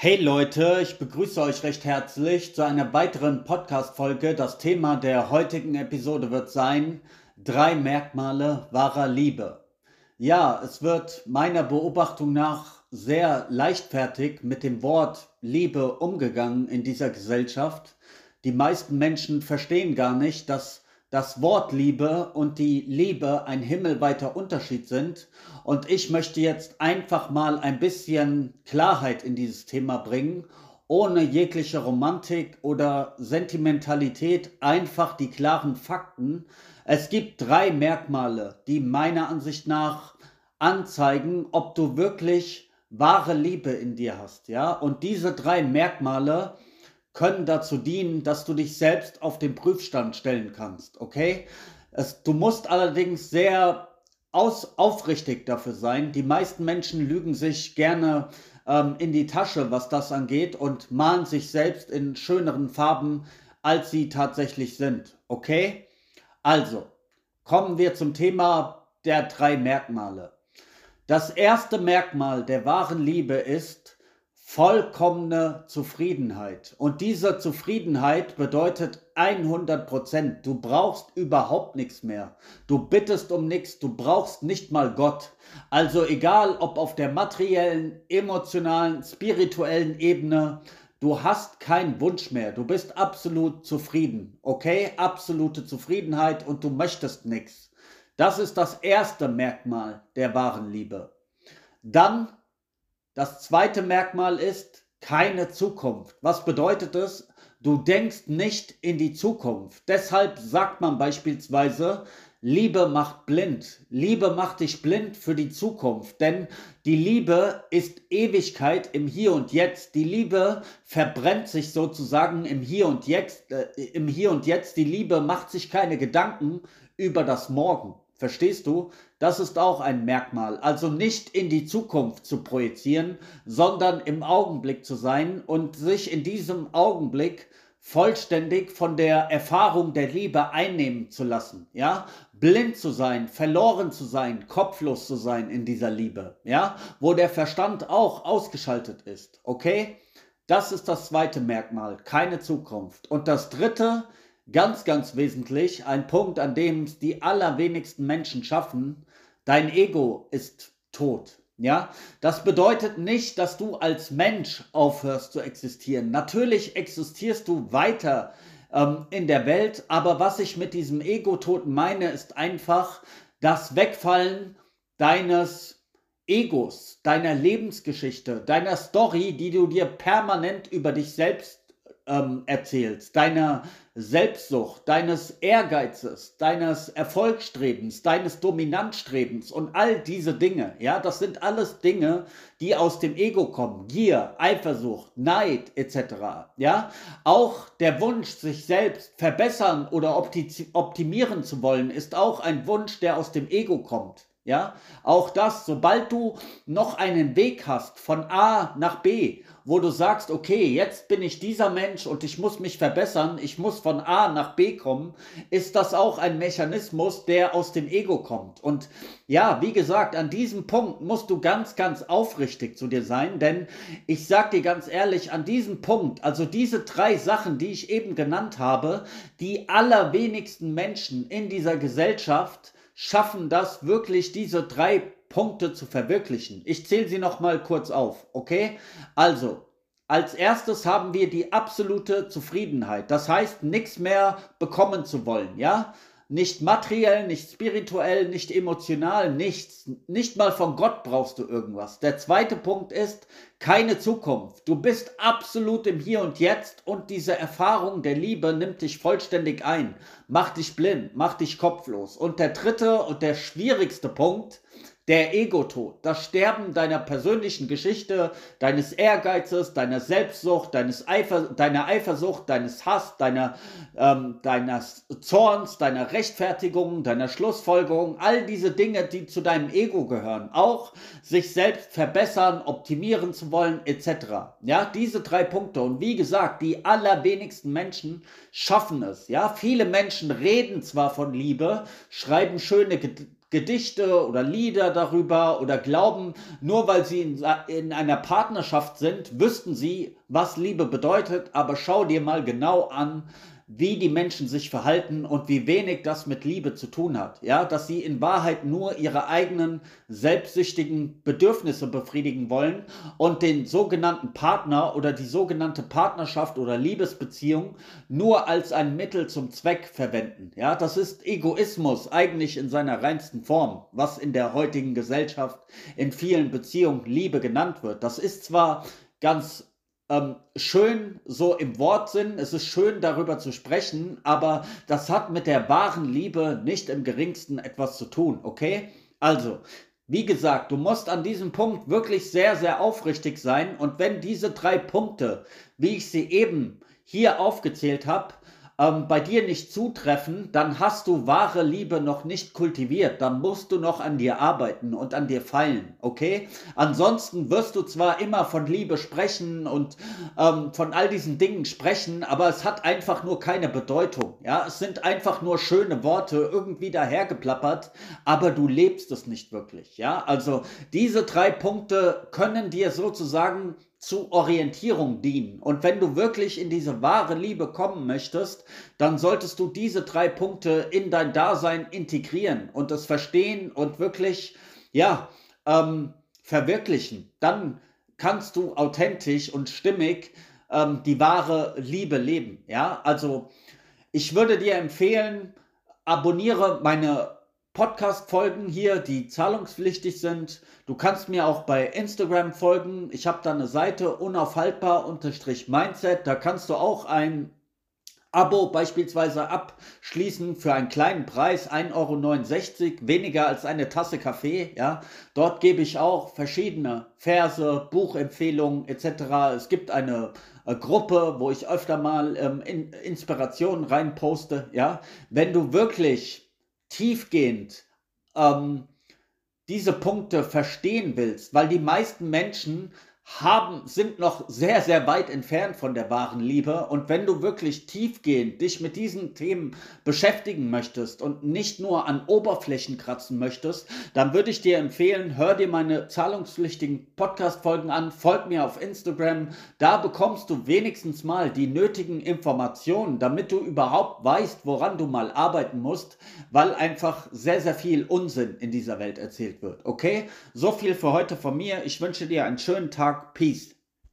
Hey Leute, ich begrüße euch recht herzlich zu einer weiteren Podcast-Folge. Das Thema der heutigen Episode wird sein: drei Merkmale wahrer Liebe. Ja, es wird meiner Beobachtung nach sehr leichtfertig mit dem Wort Liebe umgegangen in dieser Gesellschaft. Die meisten Menschen verstehen gar nicht, dass das Wort Liebe und die Liebe ein himmelweiter Unterschied sind. Und ich möchte jetzt einfach mal ein bisschen Klarheit in dieses Thema bringen, ohne jegliche Romantik oder Sentimentalität, einfach die klaren Fakten. Es gibt drei Merkmale, die meiner Ansicht nach anzeigen, ob du wirklich wahre Liebe in dir hast, ja? Und diese drei Merkmale können dazu dienen, dass du dich selbst auf den Prüfstand stellen kannst, okay? Es, du musst allerdings sehr aus, aufrichtig dafür sein. Die meisten Menschen lügen sich gerne ähm, in die Tasche, was das angeht, und malen sich selbst in schöneren Farben, als sie tatsächlich sind, okay? Also, kommen wir zum Thema der drei Merkmale. Das erste Merkmal der wahren Liebe ist, vollkommene Zufriedenheit. Und diese Zufriedenheit bedeutet 100 Prozent. Du brauchst überhaupt nichts mehr. Du bittest um nichts. Du brauchst nicht mal Gott. Also egal, ob auf der materiellen, emotionalen, spirituellen Ebene, du hast keinen Wunsch mehr. Du bist absolut zufrieden. Okay? Absolute Zufriedenheit und du möchtest nichts. Das ist das erste Merkmal der wahren Liebe. Dann das zweite Merkmal ist keine Zukunft. Was bedeutet es? Du denkst nicht in die Zukunft. Deshalb sagt man beispielsweise, Liebe macht blind. Liebe macht dich blind für die Zukunft. Denn die Liebe ist Ewigkeit im Hier und Jetzt. Die Liebe verbrennt sich sozusagen im Hier und Jetzt. Äh, Im Hier und Jetzt. Die Liebe macht sich keine Gedanken über das Morgen. Verstehst du? Das ist auch ein Merkmal. Also nicht in die Zukunft zu projizieren, sondern im Augenblick zu sein und sich in diesem Augenblick vollständig von der Erfahrung der Liebe einnehmen zu lassen, ja? Blind zu sein, verloren zu sein, kopflos zu sein in dieser Liebe, ja? Wo der Verstand auch ausgeschaltet ist, okay? Das ist das zweite Merkmal, keine Zukunft. Und das dritte, ganz, ganz wesentlich, ein Punkt, an dem es die allerwenigsten Menschen schaffen, dein Ego ist tot. Ja, das bedeutet nicht, dass du als Mensch aufhörst zu existieren. Natürlich existierst du weiter ähm, in der Welt, aber was ich mit diesem Ego-Tod meine, ist einfach das Wegfallen deines Egos, deiner Lebensgeschichte, deiner Story, die du dir permanent über dich selbst ähm, erzählst, deiner Selbstsucht, deines Ehrgeizes, deines Erfolgsstrebens, deines Dominanzstrebens und all diese Dinge, ja, das sind alles Dinge, die aus dem Ego kommen. Gier, Eifersucht, Neid etc. Ja, auch der Wunsch, sich selbst verbessern oder optimieren zu wollen, ist auch ein Wunsch, der aus dem Ego kommt. Ja, auch das, sobald du noch einen Weg hast von A nach B, wo du sagst, okay, jetzt bin ich dieser Mensch und ich muss mich verbessern, ich muss von A nach B kommen, ist das auch ein Mechanismus, der aus dem Ego kommt. Und ja, wie gesagt, an diesem Punkt musst du ganz, ganz aufrichtig zu dir sein, denn ich sag dir ganz ehrlich, an diesem Punkt, also diese drei Sachen, die ich eben genannt habe, die allerwenigsten Menschen in dieser Gesellschaft, schaffen das wirklich, diese drei Punkte zu verwirklichen. Ich zähle sie noch mal kurz auf, okay? Also, als erstes haben wir die absolute Zufriedenheit. Das heißt, nichts mehr bekommen zu wollen, ja? Nicht materiell, nicht spirituell, nicht emotional, nichts. Nicht mal von Gott brauchst du irgendwas. Der zweite Punkt ist keine Zukunft. Du bist absolut im Hier und Jetzt und diese Erfahrung der Liebe nimmt dich vollständig ein. Macht dich blind, macht dich kopflos. Und der dritte und der schwierigste Punkt der Ego-Tod, das Sterben deiner persönlichen Geschichte, deines Ehrgeizes, deiner Selbstsucht, deines Eifer, deiner Eifersucht, deines Hass, deiner, ähm, deines Zorns, deiner Rechtfertigung, deiner Schlussfolgerung, all diese Dinge, die zu deinem Ego gehören, auch sich selbst verbessern, optimieren zu wollen, etc. Ja, diese drei Punkte. Und wie gesagt, die allerwenigsten Menschen schaffen es. Ja, viele Menschen reden zwar von Liebe, schreiben schöne Gedichte oder Lieder darüber oder glauben, nur weil sie in, in, einer Partnerschaft sind, wüssten sie, was Liebe bedeutet. Aber schau dir mal genau an, wie die Menschen sich verhalten und wie wenig das mit Liebe zu tun hat. Ja, dass sie in Wahrheit nur ihre eigenen selbstsüchtigen Bedürfnisse befriedigen wollen und den sogenannten Partner oder die sogenannte Partnerschaft oder Liebesbeziehung nur als ein Mittel zum Zweck verwenden. Ja, das ist Egoismus eigentlich in seiner reinsten Form, was in der heutigen Gesellschaft in vielen Beziehungen Liebe genannt wird. Das ist zwar ganz ähm, schön so im Wortsinn, es ist schön darüber zu sprechen, aber das hat mit der wahren Liebe nicht im geringsten etwas zu tun, okay? Also, wie gesagt, du musst an diesem Punkt wirklich sehr, sehr aufrichtig sein und wenn diese drei Punkte, wie ich sie eben hier aufgezählt habe, ähm, bei dir nicht zutreffen, dann hast du wahre Liebe noch nicht kultiviert. Dann musst du noch an dir arbeiten und an dir feilen, okay? Ansonsten wirst du zwar immer von Liebe sprechen und ähm, von all diesen Dingen sprechen, aber es hat einfach nur keine Bedeutung, ja? Es sind einfach nur schöne Worte irgendwie dahergeplappert, aber du lebst es nicht wirklich, ja? Also diese drei Punkte können dir sozusagen zu Orientierung dienen. Und wenn du wirklich in diese wahre Liebe kommen möchtest, dann solltest du diese drei Punkte in dein Dasein integrieren und es verstehen und wirklich, ja, ähm, verwirklichen. Dann kannst du authentisch und stimmig ähm, die wahre Liebe leben. Ja, also ich würde dir empfehlen, abonniere meine Podcast-Folgen hier, die zahlungspflichtig sind. Du kannst mir auch bei Instagram folgen. Ich habe da eine Seite unaufhaltbar-mindset. Da kannst du auch ein Abo beispielsweise abschließen für einen kleinen Preis, 1,69 Euro, weniger als eine Tasse Kaffee. Ja? Dort gebe ich auch verschiedene Verse, Buchempfehlungen etc. Es gibt eine äh, Gruppe, wo ich öfter mal ähm, in, Inspirationen reinposte. Ja? Wenn du wirklich tiefgehend ähm, diese Punkte verstehen willst, weil die meisten Menschen haben, sind noch sehr, sehr weit entfernt von der wahren Liebe. Und wenn du wirklich tiefgehend dich mit diesen Themen beschäftigen möchtest und nicht nur an Oberflächen kratzen möchtest, dann würde ich dir empfehlen, hör dir meine zahlungspflichtigen Podcast-Folgen an, folg mir auf Instagram. Da bekommst du wenigstens mal die nötigen Informationen, damit du überhaupt weißt, woran du mal arbeiten musst, weil einfach sehr, sehr viel Unsinn in dieser Welt erzählt wird. Okay? So viel für heute von mir. Ich wünsche dir einen schönen Tag. Peace.